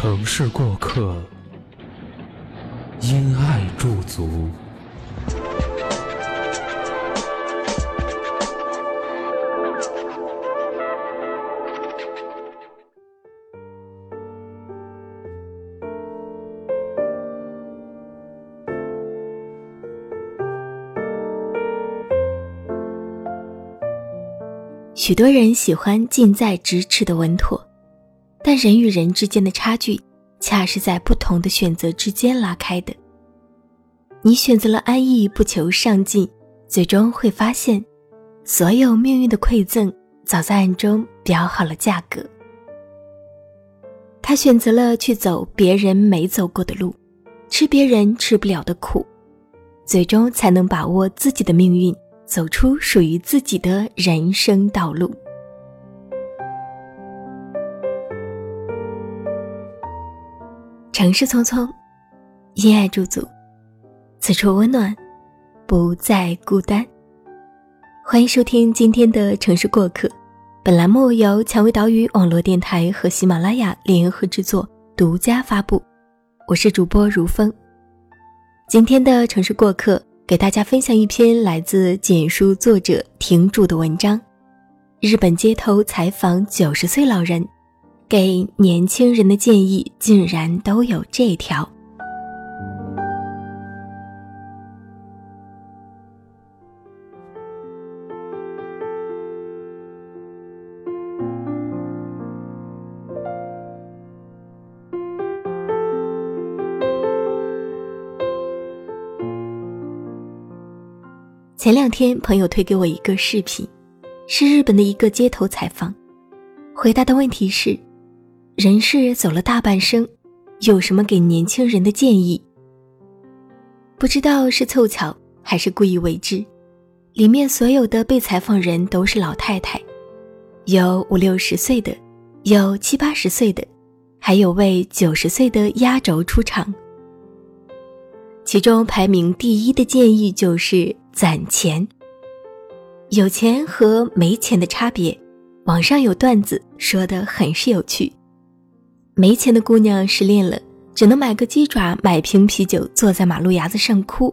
城市过客，因爱驻足。许多人喜欢近在咫尺的稳妥。但人与人之间的差距，恰是在不同的选择之间拉开的。你选择了安逸，不求上进，最终会发现，所有命运的馈赠早在暗中标好了价格。他选择了去走别人没走过的路，吃别人吃不了的苦，最终才能把握自己的命运，走出属于自己的人生道路。城市匆匆，因爱驻足，此处温暖，不再孤单。欢迎收听今天的城市过客，本栏目由蔷薇岛屿网络电台和喜马拉雅联合制作，独家发布。我是主播如风。今天的城市过客，给大家分享一篇来自简书作者亭主的文章：日本街头采访九十岁老人。给年轻人的建议竟然都有这条。前两天，朋友推给我一个视频，是日本的一个街头采访，回答的问题是。人世走了大半生，有什么给年轻人的建议？不知道是凑巧还是故意为之，里面所有的被采访人都是老太太，有五六十岁的，有七八十岁的，还有位九十岁的压轴出场。其中排名第一的建议就是攒钱。有钱和没钱的差别，网上有段子说的很是有趣。没钱的姑娘失恋了，只能买个鸡爪，买瓶啤酒，坐在马路牙子上哭；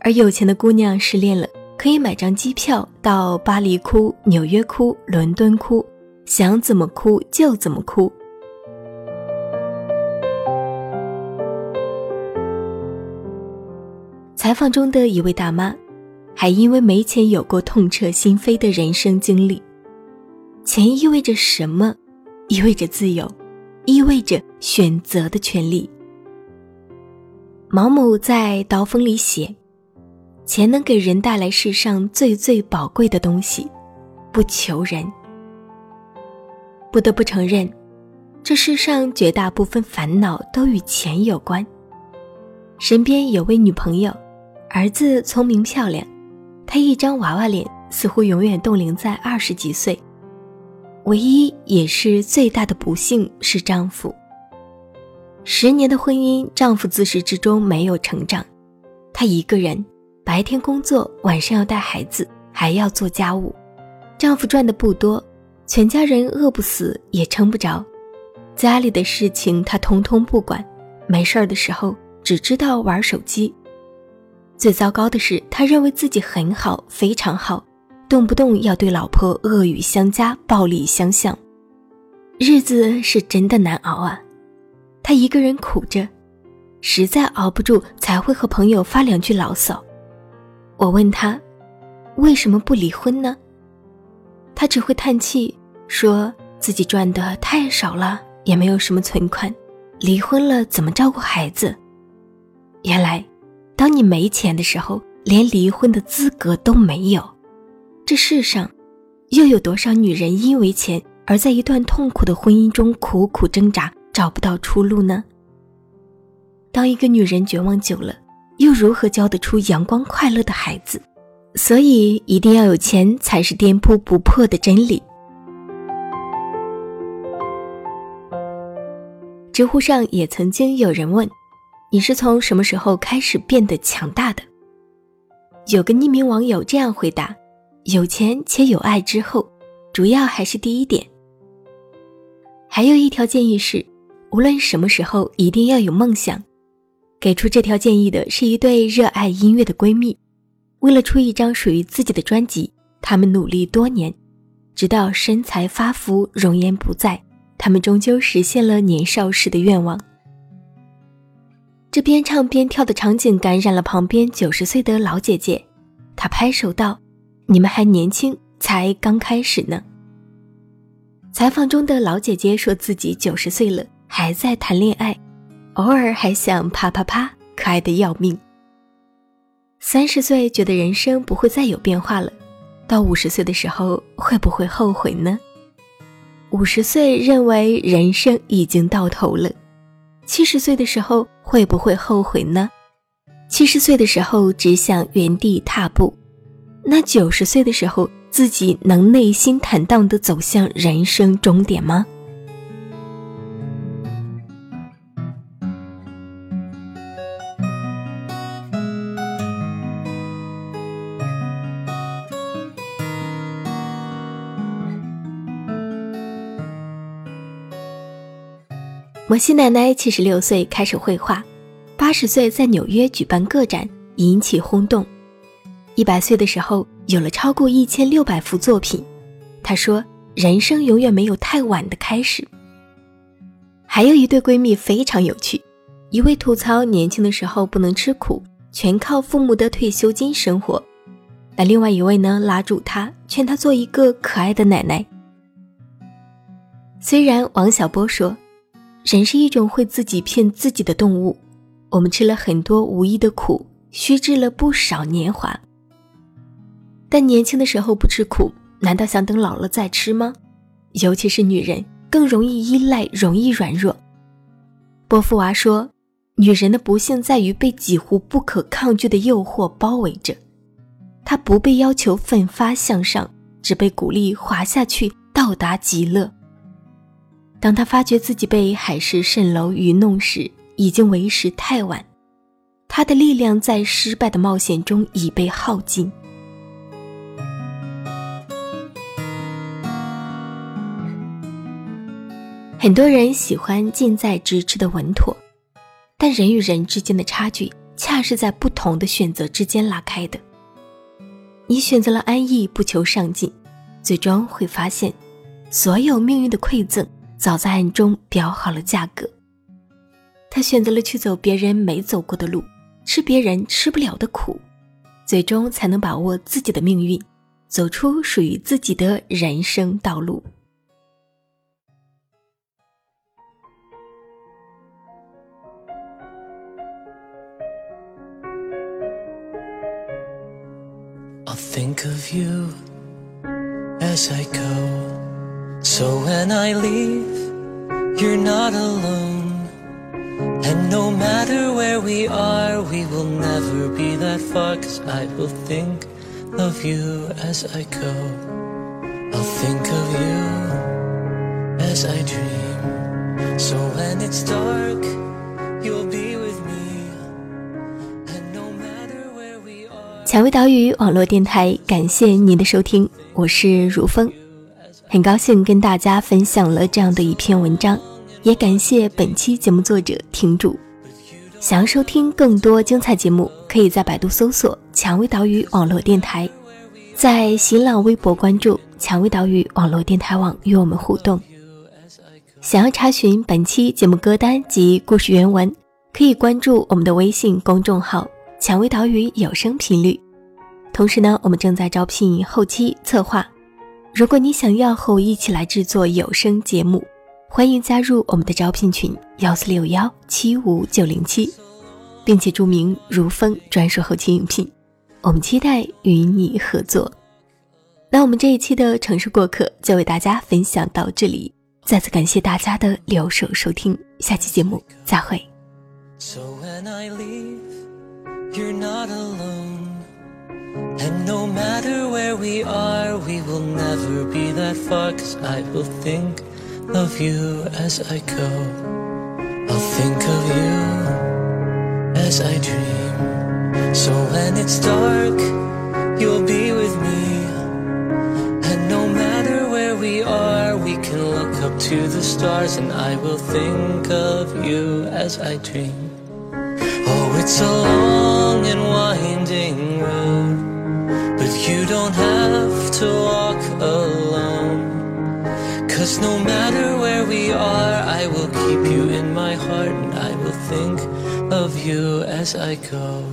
而有钱的姑娘失恋了，可以买张机票到巴黎哭、纽约哭、伦敦哭，想怎么哭就怎么哭。采访中的一位大妈，还因为没钱有过痛彻心扉的人生经历。钱意味着什么？意味着自由。意味着选择的权利。毛姆在《刀锋》里写：“钱能给人带来世上最最宝贵的东西，不求人。”不得不承认，这世上绝大部分烦恼都与钱有关。身边有位女朋友，儿子聪明漂亮，她一张娃娃脸，似乎永远冻龄在二十几岁。唯一也是最大的不幸是丈夫。十年的婚姻，丈夫自始至终没有成长，他一个人白天工作，晚上要带孩子，还要做家务。丈夫赚的不多，全家人饿不死也撑不着，家里的事情他通通不管，没事儿的时候只知道玩手机。最糟糕的是，他认为自己很好，非常好。动不动要对老婆恶语相加、暴力相向，日子是真的难熬啊！他一个人苦着，实在熬不住才会和朋友发两句牢骚。我问他，为什么不离婚呢？他只会叹气，说自己赚的太少了，也没有什么存款，离婚了怎么照顾孩子？原来，当你没钱的时候，连离婚的资格都没有。这世上，又有多少女人因为钱而在一段痛苦的婚姻中苦苦挣扎，找不到出路呢？当一个女人绝望久了，又如何教得出阳光快乐的孩子？所以，一定要有钱才是颠扑不破的真理。知乎上也曾经有人问：“你是从什么时候开始变得强大的？”有个匿名网友这样回答：“有钱且有爱之后，主要还是第一点。还有一条建议是，无论什么时候一定要有梦想。”给出这条建议的是一对热爱音乐的闺蜜，为了出一张属于自己的专辑，她们努力多年，直到身材发福、容颜不在。她们终究实现了年少时的愿望。这边唱边跳的场景感染了旁边九十岁的老姐姐，她拍手道：“你们还年轻，才刚开始呢。”采访中的老姐姐说自己九十岁了，还在谈恋爱，偶尔还想啪啪啪，可爱的要命。三十岁觉得人生不会再有变化了，到五十岁的时候会不会后悔呢？五十岁认为人生已经到头了，七十岁的时候会不会后悔呢？七十岁的时候只想原地踏步，那九十岁的时候自己能内心坦荡的走向人生终点吗？摩西奶奶七十六岁开始绘画，八十岁在纽约举办个展，引起轰动。一百岁的时候有了超过一千六百幅作品。她说：“人生永远没有太晚的开始。”还有一对闺蜜非常有趣，一位吐槽年轻的时候不能吃苦，全靠父母的退休金生活，那另外一位呢拉住她，劝她做一个可爱的奶奶。虽然王小波说。人是一种会自己骗自己的动物，我们吃了很多无意的苦，虚掷了不少年华。但年轻的时候不吃苦，难道想等老了再吃吗？尤其是女人，更容易依赖，容易软弱。波伏娃说：“女人的不幸在于被几乎不可抗拒的诱惑包围着，她不被要求奋发向上，只被鼓励滑下去，到达极乐。”当她发觉自己被海市蜃楼愚弄时，已经为时太晚。她的力量在失败的冒险中已被耗尽。很多人喜欢近在咫尺的稳妥，但人与人之间的差距，恰是在不同的选择之间拉开的。你选择了安逸，不求上进，最终会发现，所有命运的馈赠。早在暗中标好了价格。他选择了去走别人没走过的路，吃别人吃不了的苦，最终才能把握自己的命运，走出属于自己的人生道路。So when I leave, you're not alone. And no matter where we are, we will never be that far. Cause I will think of you as I go. I'll think of you as I dream. So when it's dark, you'll be 蔷薇岛屿网络电台，感谢您的收听，我是如风。很高兴跟大家分享了这样的一篇文章，也感谢本期节目作者听主。想要收听更多精彩节目，可以在百度搜索“蔷薇岛屿网络电台”，在新浪微博关注“蔷薇岛屿网络电台网”与我们互动。想要查询本期节目歌单及故事原文，可以关注我们的微信公众号“蔷薇岛屿有声频率”。同时呢，我们正在招聘后期策划。如果你想要和我一起来制作有声节目，欢迎加入我们的招聘群幺四六幺七五九零七，并且注明如风专属后期应聘，我们期待与你合作。那我们这一期的城市过客就为大家分享到这里，再次感谢大家的留守收听，下期节目再会。So when I leave, you're not alone. And no matter where we are, we will never be that far. Cause I will think of you as I go. I'll think of you as I dream. So when it's dark, you'll be with me. And no matter where we are, we can look up to the stars. And I will think of you as I dream. Oh, it's a long Cause no matter where we are, I will keep you in my heart, and I will think of you as I go.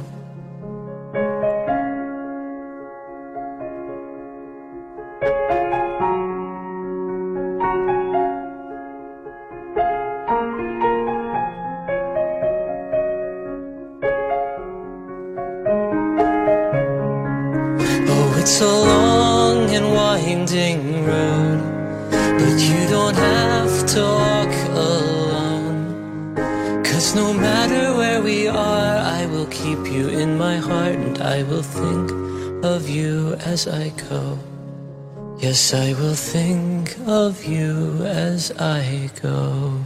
Oh, it's a long and winding will keep you in my heart, and I will think of you as I go. Yes, I will think of you as I go.